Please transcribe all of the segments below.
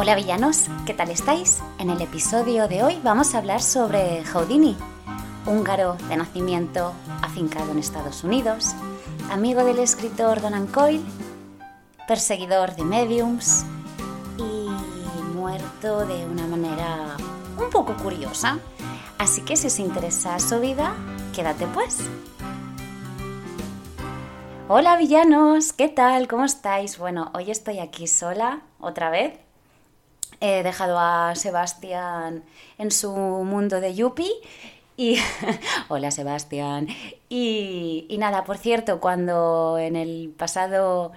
Hola villanos, ¿qué tal estáis? En el episodio de hoy vamos a hablar sobre Houdini, húngaro de nacimiento afincado en Estados Unidos, amigo del escritor Donan Coyle, perseguidor de mediums y muerto de una manera un poco curiosa. Así que si os interesa su vida, quédate pues. Hola villanos, ¿qué tal? ¿Cómo estáis? Bueno, hoy estoy aquí sola, otra vez. He dejado a Sebastián en su mundo de Yuppie y... Hola Sebastián. Y, y, nada, por cierto, cuando en el pasado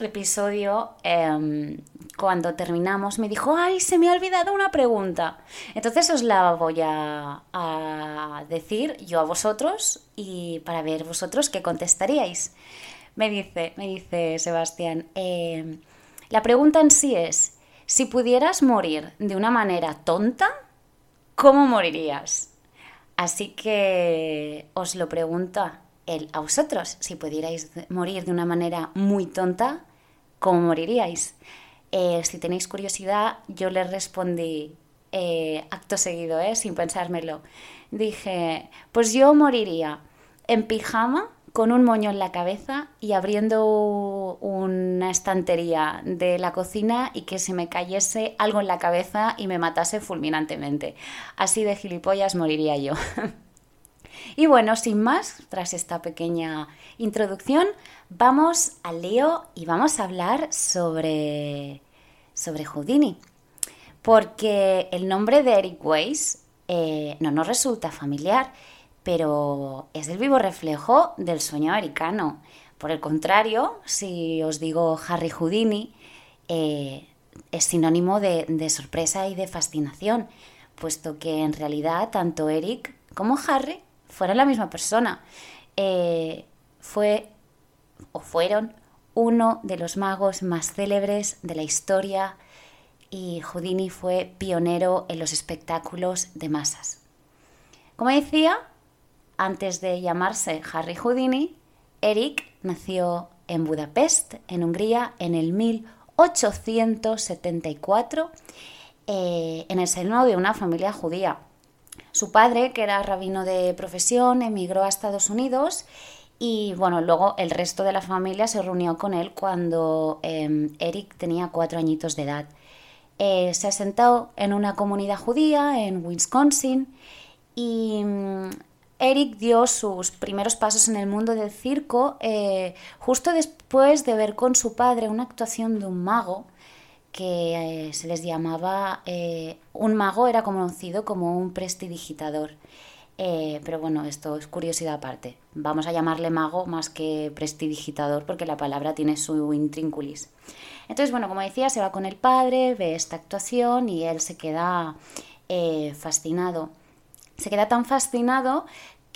episodio, eh, cuando terminamos, me dijo, ay, se me ha olvidado una pregunta. Entonces os la voy a, decir yo a vosotros y para ver vosotros qué contestaríais. Me dice, me dice Sebastián, eh, la pregunta en sí es, si pudieras morir de una manera tonta, ¿cómo morirías? Así que os lo pregunto él a vosotros. Si pudierais morir de una manera muy tonta, ¿cómo moriríais? Eh, si tenéis curiosidad, yo le respondí eh, acto seguido, eh, sin pensármelo. Dije, pues yo moriría en pijama con un moño en la cabeza y abriendo una estantería de la cocina y que se me cayese algo en la cabeza y me matase fulminantemente. Así de gilipollas moriría yo. y bueno, sin más, tras esta pequeña introducción, vamos al lío y vamos a hablar sobre, sobre Houdini. Porque el nombre de Eric Weiss eh, no nos resulta familiar pero es el vivo reflejo del sueño americano. Por el contrario, si os digo Harry Houdini, eh, es sinónimo de, sorpresa y de fascinación, puesto que en realidad tanto Eric como Harry fueron la misma persona. Eh, fue o fueron uno de los magos más célebres de la historia y Houdini fue pionero en los espectáculos de masas. Como decía, antes de llamarse Harry Houdini, Eric nació en Budapest, en Hungría, en el 1874, eh, en el seno de una familia judía. Su padre, que era rabino de profesión, emigró a Estados Unidos y bueno, luego el resto de la familia se reunió con él cuando em, Eric tenía cuatro añitos de edad. Eh, se asentó en una comunidad judía en Wisconsin y mm, Eric dio sus primeros pasos en el mundo del circo eh, justo después de ver con su padre una actuación de un mago que eh, se les llamaba, eh, un mago era conocido como un prestidigitador. pero bueno, esto es curiosidad aparte. Vamos a llamarle mago más que prestidigitador porque la palabra tiene su intrínculis. Entonces, bueno, como decía, se va con el padre, ve esta actuación y él se queda fascinado se queda tan fascinado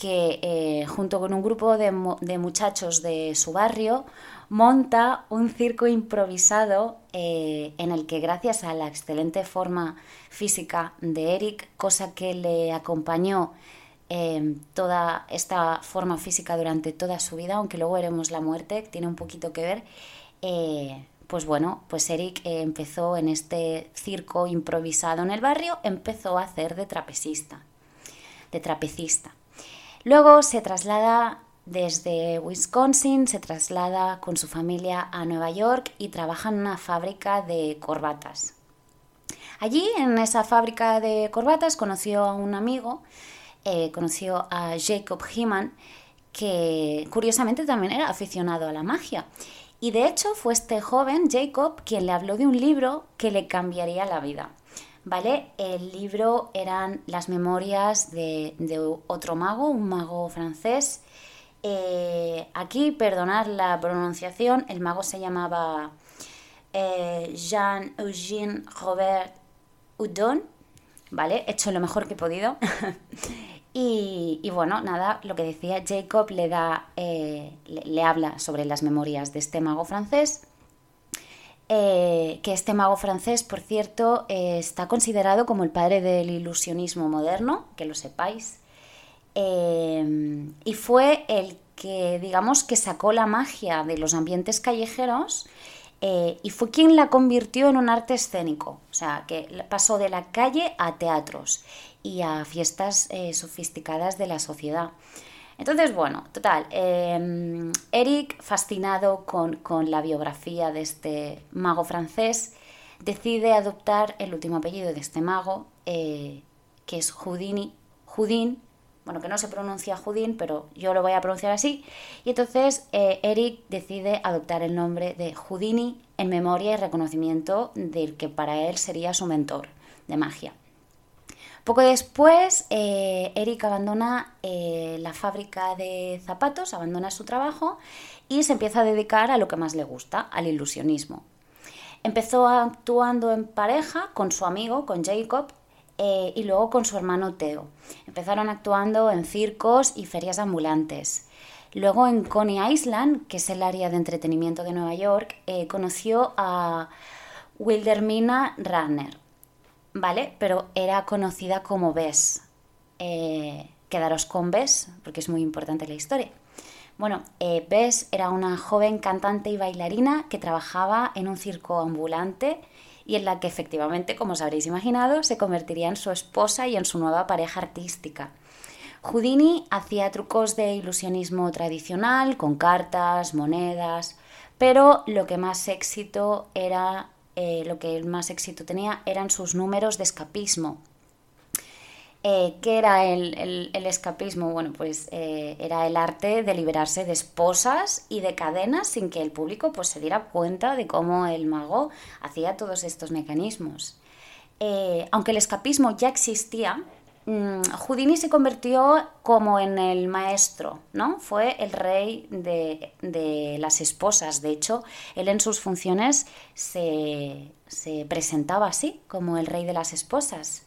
que eh, junto con un grupo de, muchachos de su barrio monta un circo improvisado eh, en el que gracias a la excelente forma física de Eric, cosa que le acompañó eh, toda esta forma física durante toda su vida, aunque luego veremos la muerte, tiene un poquito que ver, pues bueno, pues Eric empezó en este circo improvisado en el barrio, empezó a hacer de trapecista de trapecista. Luego se traslada desde Wisconsin, se traslada con su familia a Nueva York y trabaja en una fábrica de corbatas. Allí, en esa fábrica de corbatas, conoció a un amigo, eh, conoció a Jacob Heeman, que curiosamente también era aficionado a la magia. Y de hecho fue este joven, Jacob, quien le habló de un libro que le cambiaría la vida. ¿Vale? El libro eran las memorias de, otro mago, un mago francés. Eh, aquí, perdonar la pronunciación, el mago se llamaba eh, Jean-Eugène Robert Houdon, ¿vale? He hecho lo mejor que he podido. y, bueno, nada, lo que decía Jacob le da, eh, le habla sobre las memorias de este mago francés eh, que este mago francés, por cierto, eh, está considerado como el padre del ilusionismo moderno, que lo sepáis, eh, y fue el que, digamos, que sacó la magia de los ambientes callejeros eh, y fue quien la convirtió en un arte escénico, o sea, que pasó de la calle a teatros y a fiestas sofisticadas de la sociedad. Entonces, bueno, total, em, Eric, fascinado con, la biografía de este mago francés, decide adoptar el último apellido de este mago, eh, que es Houdini, Houdin, bueno, que no se pronuncia Houdin, pero yo lo voy a pronunciar así. Y entonces eh, Eric decide adoptar el nombre de Houdini en memoria y reconocimiento del que para él sería su mentor de magia. Poco después, eh, Eric abandona eh, la fábrica de zapatos, abandona su trabajo y se empieza a dedicar a lo que más le gusta, al ilusionismo. Empezó actuando en pareja con su amigo, con Jacob, eh, y luego con su hermano Theo. Empezaron actuando en circos y ferias ambulantes. Luego en Coney Island, que es el área de entretenimiento de Nueva York, conoció a Wildermina Ranner, ¿vale? Pero era conocida como Bess. Eh, quedaros con Bess, porque es muy importante la historia. Bueno, eh, Bess era una joven cantante y bailarina que trabajaba en un circo ambulante y en la que efectivamente, como os habréis imaginado, se convertiría en su esposa y en su nueva pareja artística. Houdini hacía trucos de ilusionismo tradicional, con cartas, monedas, pero lo que más éxito era eh, lo que más éxito tenía eran sus números de escapismo. Eh, ¿Qué era el, escapismo? Bueno, pues eh, era el arte de liberarse de esposas y de cadenas sin que el público pues, se diera cuenta de cómo el mago hacía todos estos mecanismos. aunque el escapismo ya existía, Mm, Houdini se convirtió como en el maestro, ¿no? Fue el rey de, las esposas. De hecho, él en sus funciones se, presentaba así, como el rey de las esposas.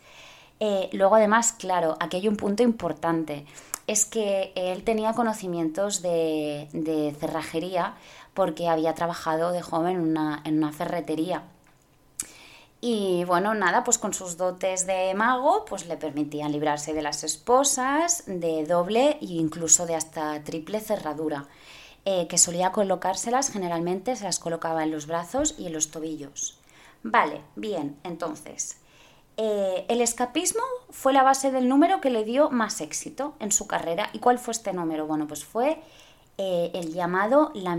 Eh, luego, además, claro, aquí hay un punto importante. Es que él tenía conocimientos de, cerrajería porque había trabajado de joven en una ferretería. Y bueno, nada, pues con sus dotes de mago, pues le permitían librarse de las esposas, de doble e incluso de hasta triple cerradura, eh, que solía colocárselas, generalmente se las colocaba en los brazos y en los tobillos. Vale, bien, entonces, eh, el escapismo fue la base del número que le dio más éxito en su carrera. ¿Y cuál fue este número? Bueno, pues fue eh, el llamado la,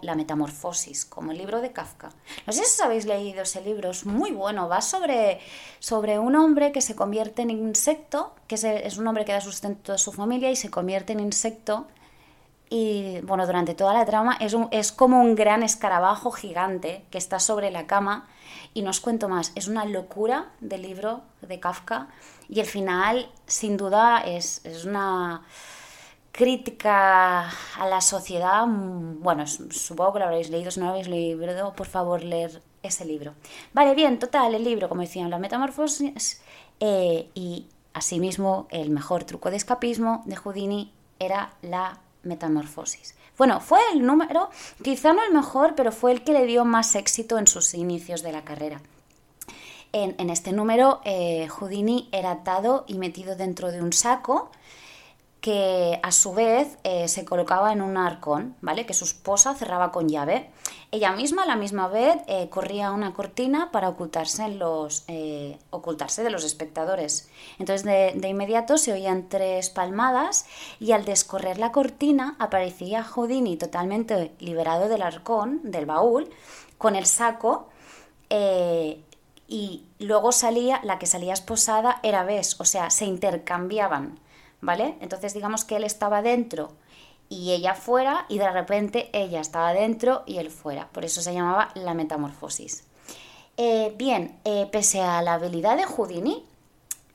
la, Metamorfosis, como el libro de Kafka. No sé si habéis leído ese libro, es muy bueno, va sobre, sobre un hombre que se convierte en insecto, que es, un hombre que da sustento a su familia y se convierte en insecto. Y bueno, durante toda la trama es, es como un gran escarabajo gigante que está sobre la cama. Y no os cuento más, es una locura del libro de Kafka. Y el final, sin duda, es, es una crítica a la sociedad, mm, bueno, supongo que lo habréis leído, si no lo habéis leído, por favor, leer ese libro. Vale, bien, total, el libro, como decían, la metamorfosis, eh, y asimismo el mejor truco de escapismo de Houdini era la metamorfosis. Bueno, fue el número, quizá no el mejor, pero fue el que le dio más éxito en sus inicios de la carrera. En, este número, eh, Houdini era atado y metido dentro de un saco, que a su vez eh, se colocaba en un arcón, ¿vale? Que su esposa cerraba con llave. Ella misma, a la misma vez, eh, corría una cortina para ocultarse, los, eh, ocultarse de los espectadores. Entonces, de, de, inmediato se oían tres palmadas y al descorrer la cortina aparecía Houdini totalmente liberado del arcón, del baúl, con el saco y luego salía, la que salía esposada era Bess, o sea, se intercambiaban. ¿Vale? Entonces digamos que él estaba dentro y ella fuera y de repente ella estaba dentro y él fuera. Por eso se llamaba la metamorfosis. Eh, bien, eh, pese a la habilidad de Houdini,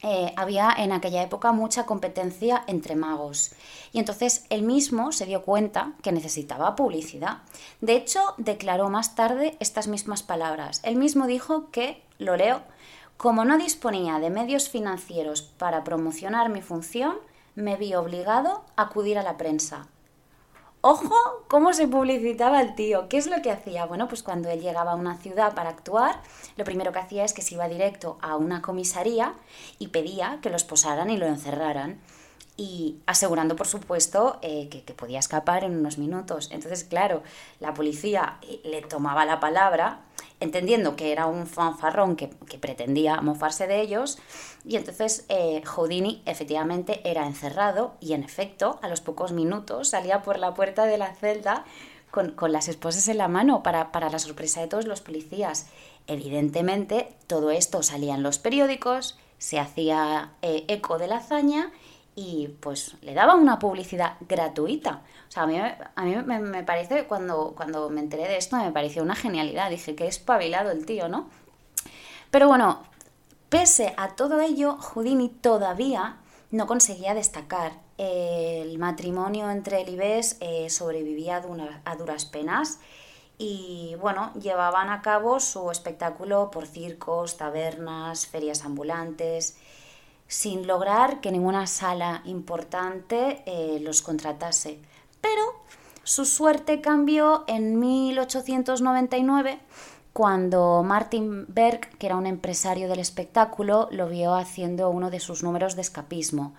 eh, había en aquella época mucha competencia entre magos y entonces él mismo se dio cuenta que necesitaba publicidad. De hecho, declaró más tarde estas mismas palabras. Él mismo dijo que, lo leo, como no disponía de medios financieros para promocionar mi función, me vi obligado a acudir a la prensa. Ojo, cómo se publicitaba el tío. ¿Qué es lo que hacía? Bueno, pues cuando él llegaba a una ciudad para actuar, lo primero que hacía es que se iba directo a una comisaría y pedía que lo esposaran y lo encerraran. Y asegurando, por supuesto, eh, que, podía escapar en unos minutos. Entonces, claro, la policía eh, le tomaba la palabra, entendiendo que era un fanfarrón que, pretendía mofarse de ellos, y entonces eh, Houdini efectivamente era encerrado y, en efecto, a los pocos minutos salía por la puerta de la celda con, las esposas en la mano para, para la sorpresa de todos los policías. Evidentemente, todo esto salía en los periódicos, se hacía eco de la hazaña y pues le daba una publicidad gratuita. O sea, a mí, a mí me, parece, cuando, cuando me enteré de esto, me pareció una genialidad. Dije, que espabilado el tío, ¿no? Pero bueno, pese a todo ello, Houdini todavía no conseguía destacar. El matrimonio entre él y Bess eh, sobrevivía a duras penas y bueno, llevaban a cabo su espectáculo por circos, tabernas, ferias ambulantes sin lograr que ninguna sala importante eh, los contratase. Pero su suerte cambió en 1899 cuando Martin Berg, que era un empresario del espectáculo, lo vio haciendo uno de sus números de escapismo.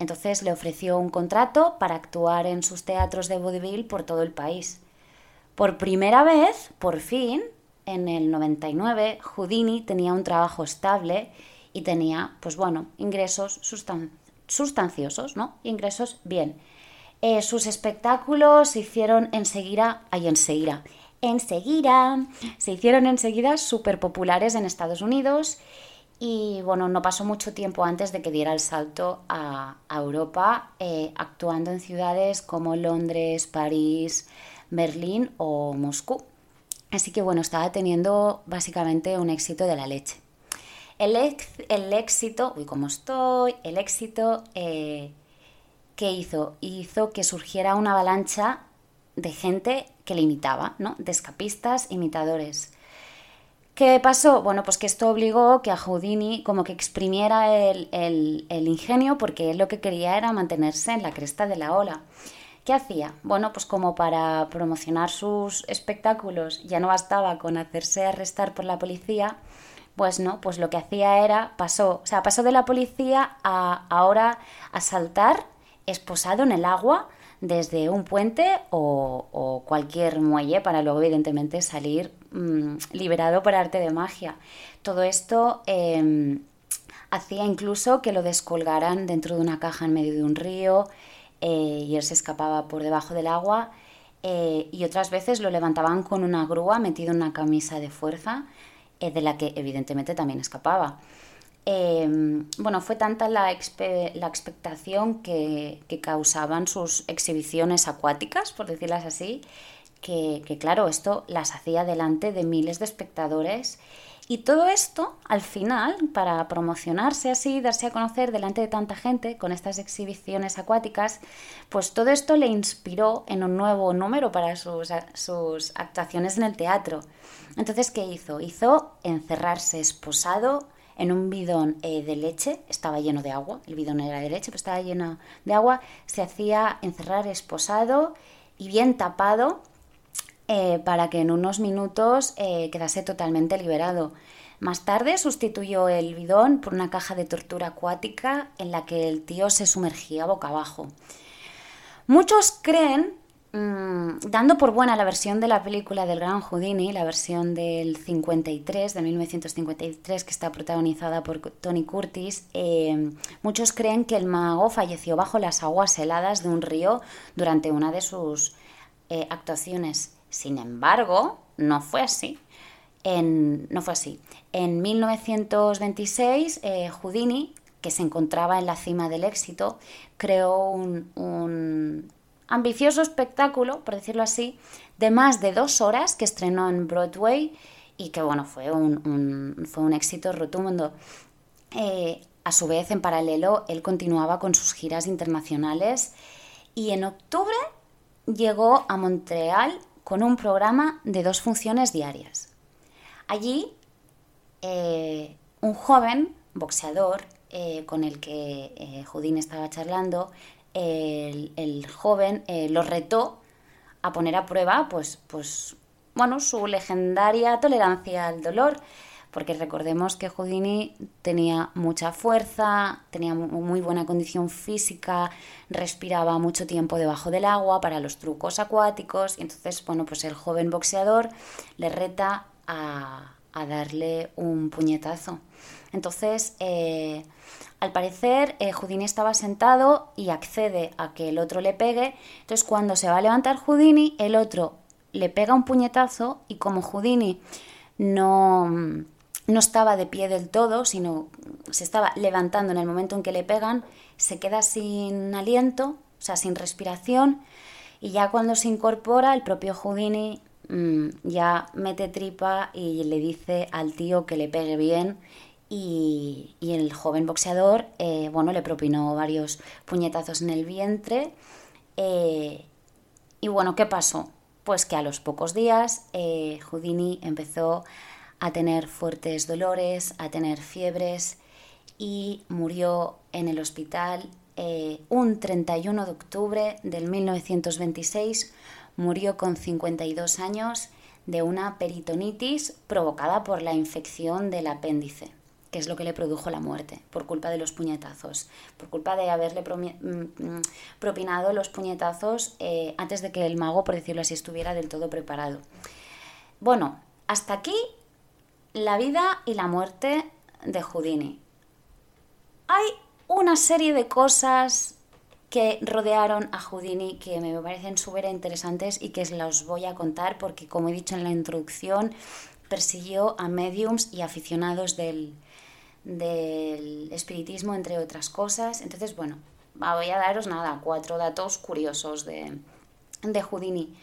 Entonces le ofreció un contrato para actuar en sus teatros de vaudeville por todo el país. Por primera vez, por fin, en el 99, Houdini tenía un trabajo estable y tenía, pues bueno, ingresos sustanciosos, ¿no? Ingresos bien. Eh, sus espectáculos se hicieron enseguida, ay, enseguida, enseguida, se hicieron enseguida súper populares en Estados Unidos y bueno, no pasó mucho tiempo antes de que diera el salto a, Europa, eh, actuando en ciudades como Londres, París, Berlín o Moscú. Así que bueno, estaba teniendo básicamente un éxito de la leche. El, el éxito, uy, ¿cómo estoy? El éxito, eh, ¿qué hizo? Hizo que surgiera una avalancha de gente que le imitaba, ¿no? De escapistas, imitadores. ¿Qué pasó? Bueno, pues que esto obligó que a Houdini como que exprimiera el, el, ingenio porque él lo que quería era mantenerse en la cresta de la ola. ¿Qué hacía? Bueno, pues como para promocionar sus espectáculos ya no bastaba con hacerse arrestar por la policía, pues no, pues lo que hacía era, pasó, o sea, pasó de la policía a ahora a saltar esposado en el agua desde un puente o, cualquier muelle para luego evidentemente salir mm, liberado por arte de magia. Todo esto em, hacía incluso que lo descolgaran dentro de una caja en medio de un río eh, y él se escapaba por debajo del agua eh, y otras veces lo levantaban con una grúa metido en una camisa de fuerza de la que evidentemente también escapaba. Em, bueno, fue tanta la, expectación que, causaban sus exhibiciones acuáticas, por decirlas así, que, claro, esto las hacía delante de miles de espectadores. Y todo esto, al final, para promocionarse así, darse a conocer delante de tanta gente con estas exhibiciones acuáticas, pues todo esto le inspiró en un nuevo número para sus, sus actuaciones en el teatro. Entonces, ¿qué hizo? Hizo encerrarse esposado en un bidón eh, de leche, estaba lleno de agua, el bidón era de leche, pero estaba lleno de agua, se hacía encerrar esposado y bien tapado eh, para que en unos minutos eh, quedase totalmente liberado. Más tarde sustituyó el bidón por una caja de tortura acuática en la que el tío se sumergía boca abajo. Muchos creen Mm, dando por buena la versión de la película del Gran Houdini, la versión del 53, de 1953, que está protagonizada por Tony Curtis, eh, muchos creen que el mago falleció bajo las aguas heladas de un río durante una de sus eh, actuaciones. Sin embargo, no fue así. En, no fue así. En 1926, eh, Houdini, que se encontraba en la cima del éxito, creó un ambicioso espectáculo, por decirlo así, de más de dos horas que estrenó en Broadway y que bueno, fue un, fue un éxito rotundo. Eh, a su vez, en paralelo, él continuaba con sus giras internacionales y en octubre llegó a Montreal con un programa de dos funciones diarias. Allí, eh, un joven boxeador eh, con el que Houdini estaba charlando el, joven eh, lo retó a poner a prueba, pues, pues, bueno, su legendaria tolerancia al dolor, porque recordemos que Houdini tenía mucha fuerza, tenía muy buena condición física, respiraba mucho tiempo debajo del agua para los trucos acuáticos, y entonces, bueno, pues el joven boxeador le reta a, darle un puñetazo. Entonces, eh, al parecer, eh, Houdini estaba sentado y accede a que el otro le pegue. Entonces, cuando se va a levantar Houdini, el otro le pega un puñetazo y como Houdini no, no estaba de pie del todo, sino se estaba levantando en el momento en que le pegan, se queda sin aliento, o sea, sin respiración, y ya cuando se incorpora, el propio Houdini mm, ya mete tripa y le dice al tío que le pegue bien. Y, el joven boxeador, eh, bueno, le propinó varios puñetazos en el vientre. Eh, y bueno, ¿qué pasó? Pues que a los pocos días eh, Houdini empezó a tener fuertes dolores, a tener fiebres y murió en el hospital eh, un 31 de octubre del 1926. Murió con 52 años de una peritonitis provocada por la infección del apéndice, que es lo que le produjo la muerte, por culpa de los puñetazos, por culpa de haberle mm, mm, propinado los puñetazos eh, antes de que el mago, por decirlo así, estuviera del todo preparado. Bueno, hasta aquí la vida y la muerte de Houdini. Hay una serie de cosas que rodearon a Houdini que me parecen súper interesantes y que os voy a contar porque, como he dicho en la introducción, persiguió a mediums y aficionados del, del espiritismo, entre otras cosas. Entonces, bueno, voy a daros nada, cuatro datos curiosos de, de Houdini.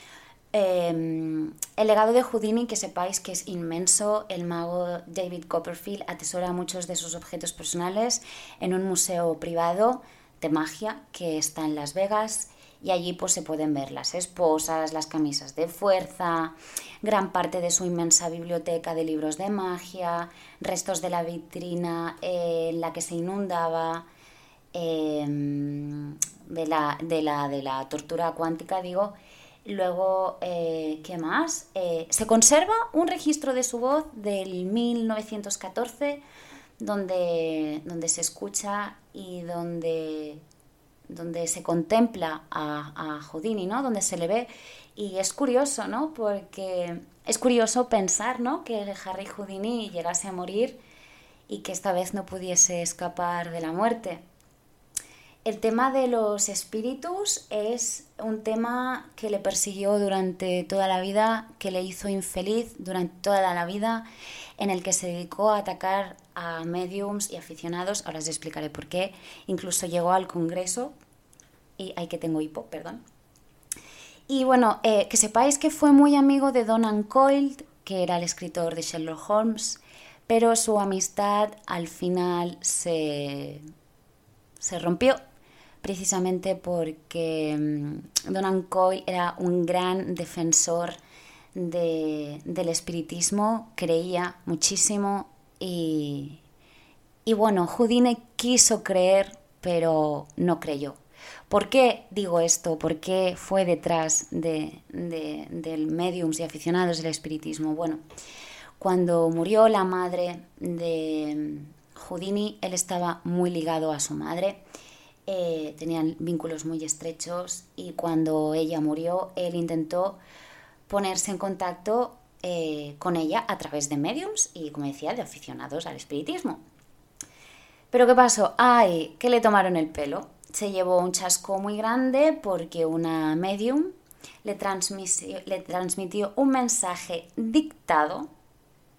Em, el legado de Houdini, que sepáis que es inmenso, el mago David Copperfield atesora muchos de sus objetos personales en un museo privado de magia que está en Las Vegas y allí pues se pueden ver las esposas, las camisas de fuerza, gran parte de su inmensa biblioteca de libros de magia, restos de la vitrina en la que se inundaba, em, de, la, de, la, de la tortura cuántica, digo, Luego, eh, ¿qué más? Eh, se conserva un registro de su voz del 1914 donde, donde se escucha y donde, donde se contempla a, a Houdini, ¿no? Donde se le ve. Y es curioso, ¿no? Porque es curioso pensar, ¿no? Que Harry Houdini llegase a morir y que esta vez no pudiese escapar de la muerte. El tema de los espíritus es un tema que le persiguió durante toda la vida, que le hizo infeliz durante toda la vida, en el que se dedicó a atacar a mediums y aficionados. Ahora os explicaré por qué. Incluso llegó al Congreso. Y hay que tengo hipo, perdón. Y bueno, eh, que sepáis que fue muy amigo de Donan Coyle, que era el escritor de Sherlock Holmes, pero su amistad al final se, se rompió precisamente porque mm, Donan Coy era un gran defensor del espiritismo, creía muchísimo y, y bueno, Houdini quiso creer, pero no creyó. ¿Por qué digo esto? ¿Por qué fue detrás de, del mediums y aficionados del espiritismo? Bueno, cuando murió la madre de Houdini, él estaba muy ligado a su madre eh, tenían vínculos muy estrechos y cuando ella murió, él intentó ponerse en contacto eh, con ella a través de mediums y, como decía, de aficionados al espiritismo. Pero ¿qué pasó? ¡Ay! que le tomaron el pelo. Se llevó un chasco muy grande porque una medium le le transmitió un mensaje dictado,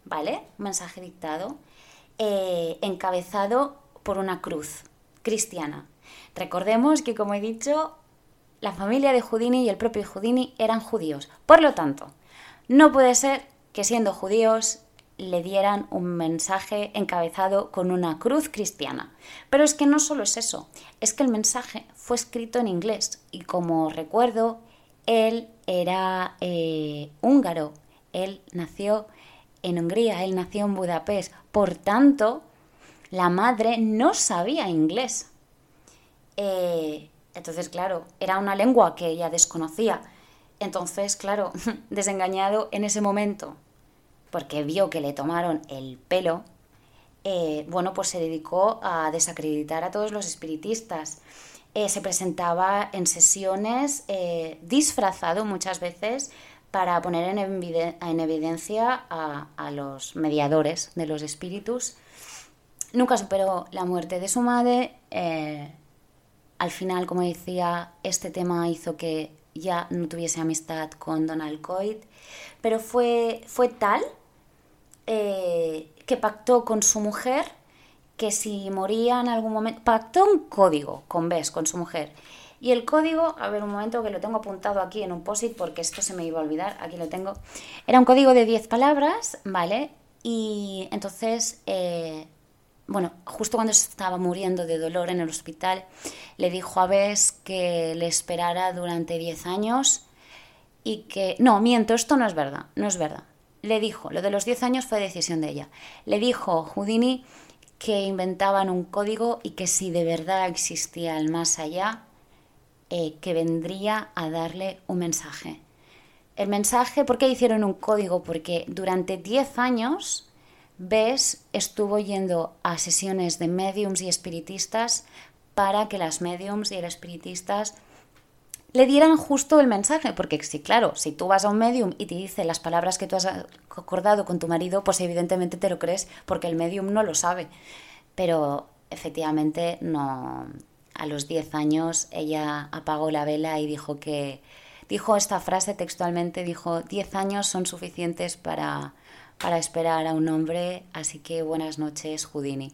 ¿vale? Un mensaje dictado, eh, encabezado por una cruz cristiana. Recordemos que, como he dicho, la familia de Houdini y el propio Houdini eran judíos. Por lo tanto, no puede ser que siendo judíos le dieran un mensaje encabezado con una cruz cristiana. Pero es que no solo es eso, es que el mensaje fue escrito en inglés y como recuerdo, él era eh, húngaro, él nació en Hungría, él nació en Budapest, por tanto, la madre no sabía inglés. Eh, entonces, claro, era una lengua que ella desconocía. Entonces, claro, desengañado en ese momento porque vio que le tomaron el pelo, eh, bueno, pues se dedicó a desacreditar a todos los espiritistas. Eh, se presentaba en sesiones disfrazado muchas veces para poner en, evidencia a, los mediadores de los espíritus. Nunca superó la muerte de su madre. Al final, como decía, este tema hizo que ya no tuviese amistad con Donald Coit, pero fue, fue tal que pactó con su mujer que si moría en algún momento, pactó un código con Bess, con su mujer. Y el código, a ver un momento que lo tengo apuntado aquí en un post porque esto se me iba a olvidar, aquí lo tengo. Era un código de 10 palabras, ¿vale? Y entonces, eh, bueno, justo cuando estaba muriendo de dolor en el hospital, le dijo a Bess que le esperara durante 10 años y que... No, miento, esto no es verdad, no es verdad le dijo, lo de los 10 años fue decisión de ella, le dijo Houdini que inventaban un código y que si de verdad existía el más allá, eh, que vendría a darle un mensaje. El mensaje, ¿por qué hicieron un código? Porque durante 10 años Bess estuvo yendo a sesiones de mediums y espiritistas para que las mediums y los espiritistas le dieran justo el mensaje, porque sí, claro, si tú vas a un medium y te dice las palabras que tú has acordado con tu marido, pues evidentemente te lo crees porque el medium no lo sabe. Pero efectivamente no. A los 10 años ella apagó la vela y dijo que dijo esta frase textualmente, dijo, 10 años son suficientes para, para esperar a un hombre, así que buenas noches, Houdini.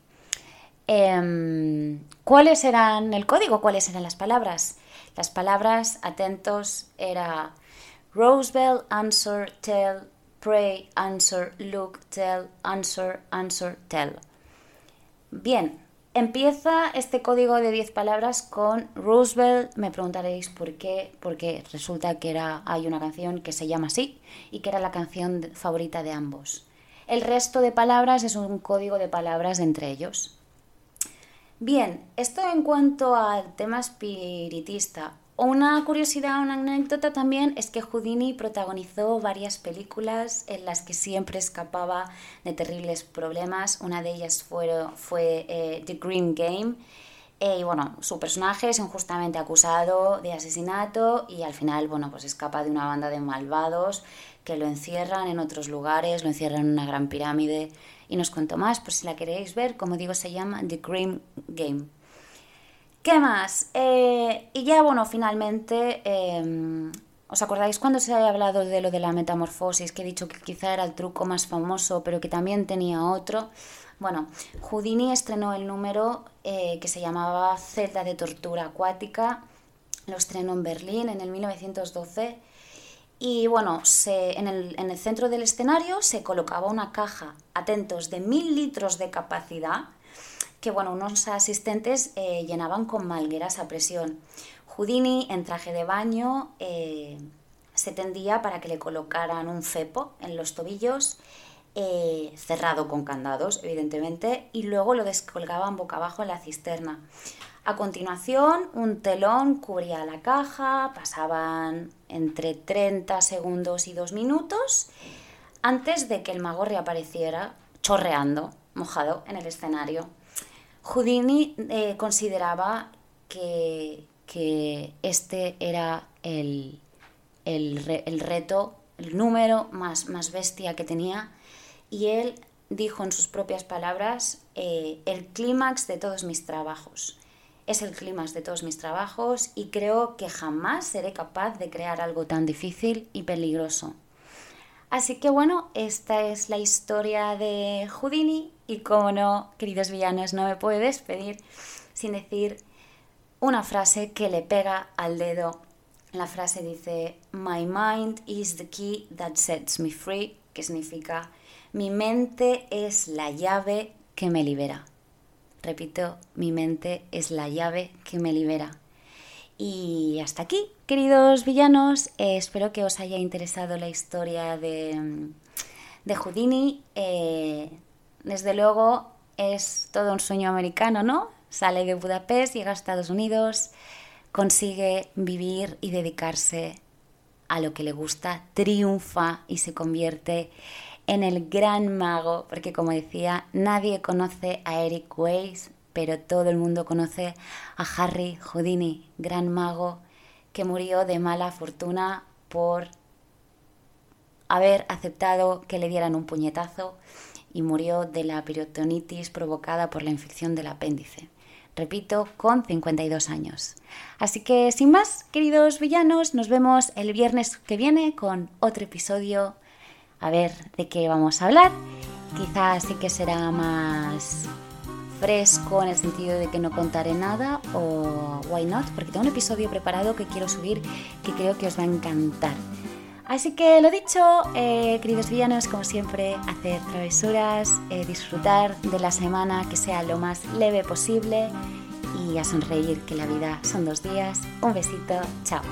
Em, ¿Cuáles eran el código? ¿Cuáles eran las palabras? Las palabras, atentos, era Rosebell, answer, tell, pray, answer, look, tell, answer, answer, tell. Bien, empieza este código de 10 palabras con Roosevelt. Me preguntaréis por qué, porque resulta que era, hay una canción que se llama así y que era la canción favorita de ambos. El resto de palabras es un código de palabras entre ellos. Bien, esto en cuanto al tema espiritista. Una curiosidad, una anécdota también es que Houdini protagonizó varias películas en las que siempre escapaba de terribles problemas. Una de ellas fue, fue eh, The Green Game. Eh, y bueno, su personaje es injustamente acusado de asesinato y al final, bueno, pues escapa de una banda de malvados que lo encierran en otros lugares, lo encierran en una gran pirámide y nos cuento más por si la queréis ver. Como digo, se llama The Cream Game. ¿Qué más? Eh, y ya, bueno, finalmente, em, ¿os acordáis cuando se ha hablado de lo de la metamorfosis? Que he dicho que quizá era el truco más famoso, pero que también tenía otro. Bueno, Houdini estrenó el número eh, que se llamaba Celda de Tortura Acuática. Lo estrenó en Berlín en el 1912 y bueno, en, el, centro del escenario se colocaba una caja, atentos, de mil litros de capacidad, que bueno, unos asistentes eh, llenaban con malgueras a presión. Houdini, en traje de baño, eh, se tendía para que le colocaran un cepo en los tobillos, eh, cerrado con candados, evidentemente, y luego lo descolgaban boca abajo en la cisterna. A continuación, un telón cubría la caja, pasaban entre 30 segundos y 2 minutos antes de que el mago reapareciera chorreando, mojado en el escenario. Houdini eh, consideraba que, este era el, reto, el número más, más bestia que tenía. Y él dijo en sus propias palabras eh, el clímax de todos mis trabajos. Es el clima de todos mis trabajos y creo que jamás seré capaz de crear algo tan difícil y peligroso. Así que bueno, esta es la historia de Houdini y como no, queridos villanos, no me puedo despedir sin decir una frase que le pega al dedo. La frase dice, My mind is the key that sets me free, que significa, mi mente es la llave que me libera. Repito, mi mente es la llave que me libera. Y hasta aquí, queridos villanos. Eh, espero que os haya interesado la historia de, de Houdini. Eh, desde luego es todo un sueño americano, ¿no? Sale de Budapest, llega a Estados Unidos, consigue vivir y dedicarse a lo que le gusta, triunfa y se convierte en el gran mago, porque como decía, nadie conoce a Eric Weiss, pero todo el mundo conoce a Harry Houdini, gran mago, que murió de mala fortuna por haber aceptado que le dieran un puñetazo y murió de la peritonitis provocada por la infección del apéndice. Repito, con 52 años. Así que sin más, queridos villanos, nos vemos el viernes que viene con otro episodio. A ver de qué vamos a hablar. Quizás sí que será más fresco en el sentido de que no contaré nada o why not, porque tengo un episodio preparado que quiero subir que creo que os va a encantar. Así que lo dicho, eh, queridos villanos, como siempre, hacer travesuras, eh, disfrutar de la semana que sea lo más leve posible y a sonreír que la vida son dos días. Un besito, chao.